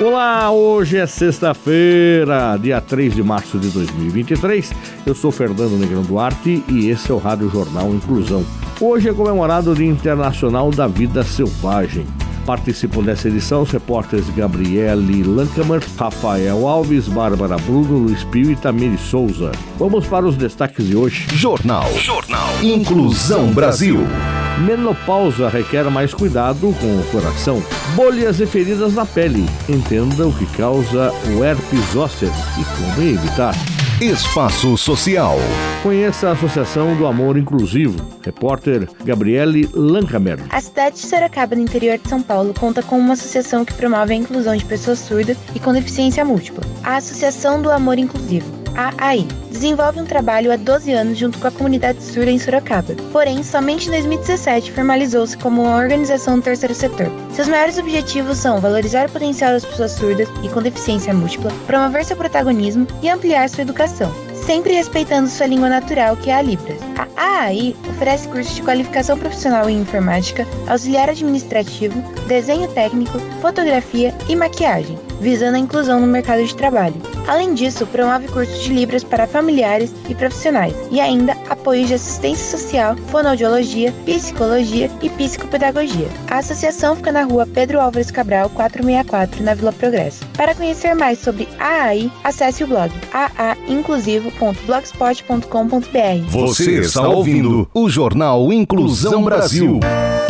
Olá, hoje é sexta-feira, dia 3 de março de 2023. Eu sou Fernando Negrão Duarte e esse é o Rádio Jornal Inclusão. Hoje é comemorado o Dia Internacional da Vida Selvagem. Participam dessa edição os repórteres Gabriele Lancamer, Rafael Alves, Bárbara Bruno, Luiz Pio e Tamiri Souza. Vamos para os destaques de hoje. Jornal. Jornal. Inclusão Brasil. Menopausa requer mais cuidado com o coração. Bolhas e feridas na pele. Entenda o que causa o herpes zoster e como evitar. Espaço Social. Conheça a Associação do Amor Inclusivo. Repórter Gabriele Lancamer. A cidade de Sorocaba, no interior de São Paulo, conta com uma associação que promove a inclusão de pessoas surdas e com deficiência múltipla. A Associação do Amor Inclusivo AAI. Desenvolve um trabalho há 12 anos junto com a comunidade surda em Sorocaba. Porém, somente em 2017 formalizou-se como uma organização do terceiro setor. Seus maiores objetivos são valorizar o potencial das pessoas surdas e com deficiência múltipla, promover seu protagonismo e ampliar sua educação sempre respeitando sua língua natural, que é a Libras. A AAI oferece cursos de qualificação profissional em informática, auxiliar administrativo, desenho técnico, fotografia e maquiagem, visando a inclusão no mercado de trabalho. Além disso, promove cursos de Libras para familiares e profissionais e ainda apoio de assistência social, fonoaudiologia, psicologia e psicopedagogia. A associação fica na rua Pedro Álvares Cabral, 464, na Vila Progresso. Para conhecer mais sobre AAI, acesse o blog aainclusivo.blogspot.com.br. Você está ouvindo o Jornal Inclusão Brasil.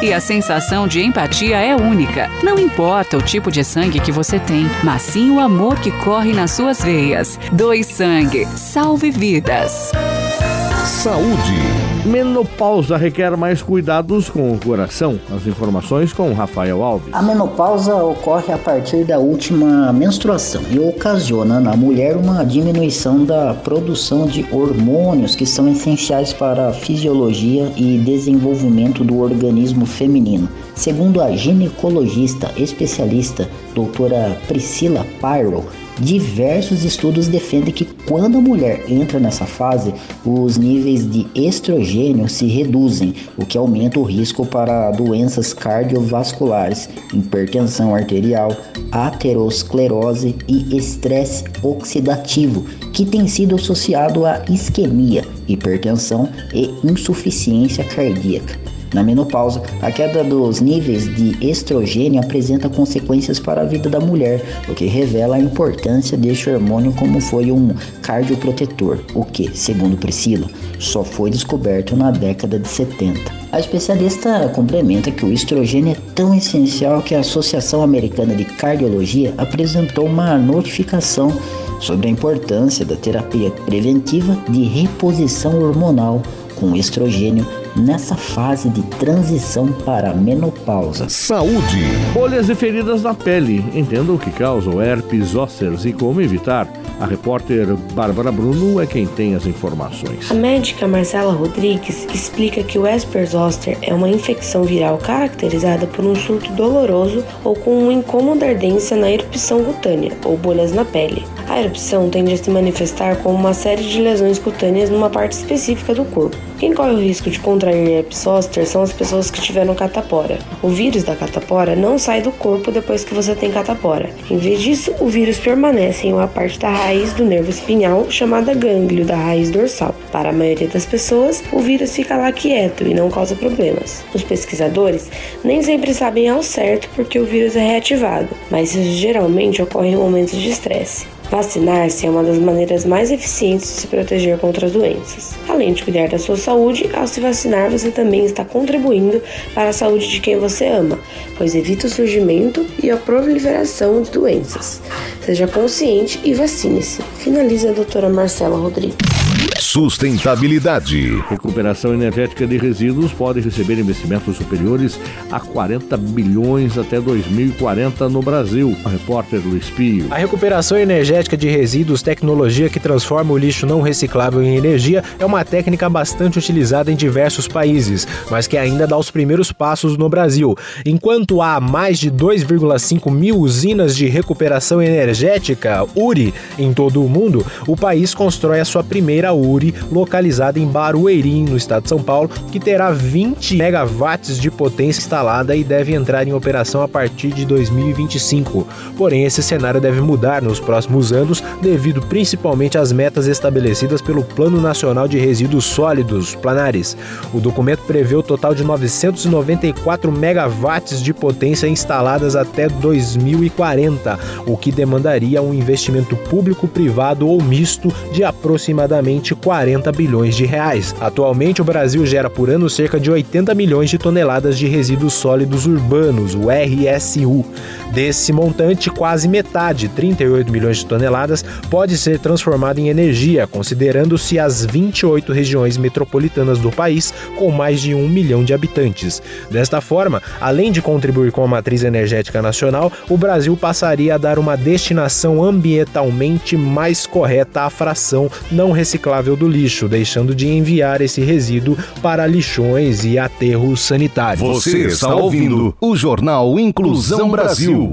e a sensação de empatia é única. Não importa o tipo de sangue que você tem, mas sim o amor que corre nas suas veias. Doe sangue, salve vidas. Saúde. Menopausa requer mais cuidados com o coração. As informações com Rafael Alves. A menopausa ocorre a partir da última menstruação e ocasiona na mulher uma diminuição da produção de hormônios que são essenciais para a fisiologia e desenvolvimento do organismo feminino. Segundo a ginecologista especialista doutora Priscila Pyro, Diversos estudos defendem que quando a mulher entra nessa fase, os níveis de estrogênio se reduzem, o que aumenta o risco para doenças cardiovasculares, hipertensão arterial, aterosclerose e estresse oxidativo, que tem sido associado à isquemia, hipertensão e insuficiência cardíaca. Na menopausa, a queda dos níveis de estrogênio apresenta consequências para a vida da mulher, o que revela a importância deste hormônio como foi um cardioprotetor, o que, segundo Priscila, só foi descoberto na década de 70. A especialista complementa que o estrogênio é tão essencial que a Associação Americana de Cardiologia apresentou uma notificação sobre a importância da terapia preventiva de reposição hormonal com estrogênio nessa fase de transição para a menopausa. Saúde. Bolhas e feridas na pele. Entenda o que causa o herpes zoster e como evitar. A repórter Bárbara Bruno é quem tem as informações. A médica Marcela Rodrigues explica que o herpes zoster é uma infecção viral caracterizada por um surto doloroso ou com uma incômoda ardência na erupção cutânea ou bolhas na pele. A erupção tende a se manifestar como uma série de lesões cutâneas numa parte específica do corpo. Quem corre o risco de contrair herpes zoster são as pessoas que tiveram catapora. O vírus da catapora não sai do corpo depois que você tem catapora. Em vez disso, o vírus permanece em uma parte da raiz do nervo espinhal chamada gânglio da raiz dorsal. Para a maioria das pessoas, o vírus fica lá quieto e não causa problemas. Os pesquisadores nem sempre sabem ao certo porque o vírus é reativado, mas isso geralmente ocorre em momentos de estresse. Vacinar-se é uma das maneiras mais eficientes de se proteger contra as doenças. Além de cuidar da sua saúde, ao se vacinar você também está contribuindo para a saúde de quem você ama, pois evita o surgimento e a proliferação de doenças. Seja consciente e vacine-se. Finaliza a doutora Marcela Rodrigues. Sustentabilidade. Recuperação energética de resíduos pode receber investimentos superiores a 40 bilhões até 2040 no Brasil. O repórter Luiz Pio. A recuperação energética de resíduos, tecnologia que transforma o lixo não reciclável em energia, é uma técnica bastante utilizada em diversos países, mas que ainda dá os primeiros passos no Brasil. Enquanto há mais de 2,5 mil usinas de recuperação energética, URI, em todo o mundo, o país constrói a sua primeira URI, localizada em Barueri, no estado de São Paulo, que terá 20 megawatts de potência instalada e deve entrar em operação a partir de 2025. Porém, esse cenário deve mudar nos próximos anos, devido principalmente às metas estabelecidas pelo Plano Nacional de Resíduos Sólidos, Planares. O documento prevê o total de 994 megawatts de potência instaladas até 2040, o que demandaria um investimento público, privado ou misto de aproximadamente 40 bilhões de reais. Atualmente, o Brasil gera por ano cerca de 80 milhões de toneladas de resíduos sólidos urbanos, o RSU. Desse montante, quase metade, 38 milhões de toneladas, pode ser transformada em energia, considerando-se as 28 regiões metropolitanas do país com mais de um milhão de habitantes. Desta forma, além de contribuir com a matriz energética nacional, o Brasil passaria a dar uma destinação ambientalmente mais correta à fração não reciclável do lixo, deixando de enviar esse resíduo para lixões e aterros sanitários. Você está ouvindo o Jornal Inclusão Brasil.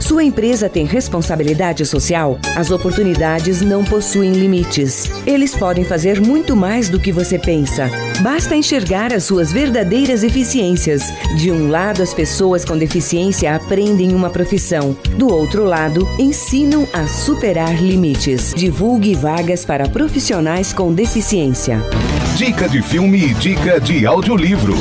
Sua empresa tem responsabilidade social? As oportunidades não possuem limites. Eles podem fazer muito mais do que você pensa. Basta enxergar as suas verdadeiras eficiências. De um lado, as pessoas com deficiência aprendem uma profissão. Do outro lado, ensinam a superar limites. Divulgue vagas para profissionais com deficiência. Dica de filme e dica de audiolivro.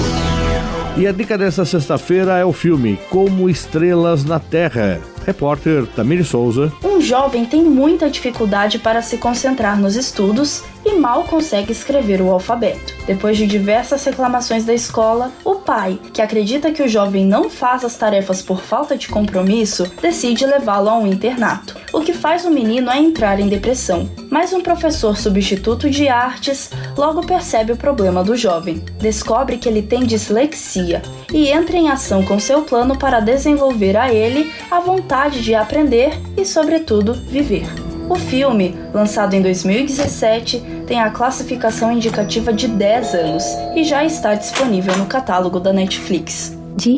E a dica dessa sexta-feira é o filme Como Estrelas na Terra. Repórter Tamiri Souza. Um jovem tem muita dificuldade para se concentrar nos estudos e mal consegue escrever o alfabeto. Depois de diversas reclamações da escola, o pai, que acredita que o jovem não faz as tarefas por falta de compromisso, decide levá-lo a um internato. O que faz o menino é entrar em depressão. Mas um professor substituto de artes logo percebe o problema do jovem. Descobre que ele tem dislexia e entra em ação com seu plano para desenvolver a ele a vontade de aprender e, sobretudo, viver. O filme, lançado em 2017, tem a classificação indicativa de 10 anos e já está disponível no catálogo da Netflix. जी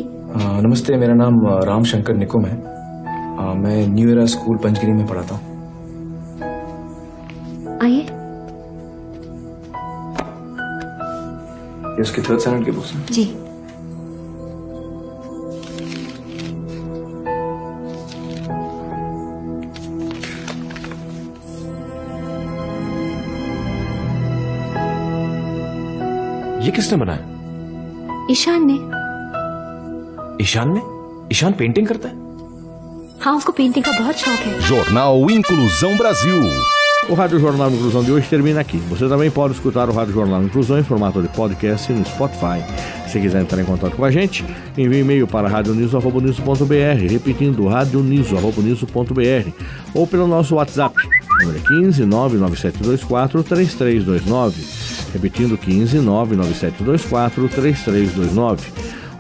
नमस्ते मेरा नाम राम शंकर निकुम है मैं new era school Panchgiri में पढ़ाता हूँ आइए ये उसकी थर्ड स्टैंडर्ड की बुक्स हैं जी ये किसने बनाया ईशान ने ईशान ने ईशान पेंटिंग करता है हाँ उसको पेंटिंग का बहुत शौक है Jornal Inclusão Brasil. O Rádio Jornal Inclusão de hoje termina aqui. Você também pode escutar o Rádio Jornal Inclusão em formato de podcast no Spotify. Se quiser entrar em contato com a gente, envie e-mail para radioniso.br, repetindo radioniso.br ou pelo nosso WhatsApp, número 15 99724 3329. Repetindo 15 99724 3329.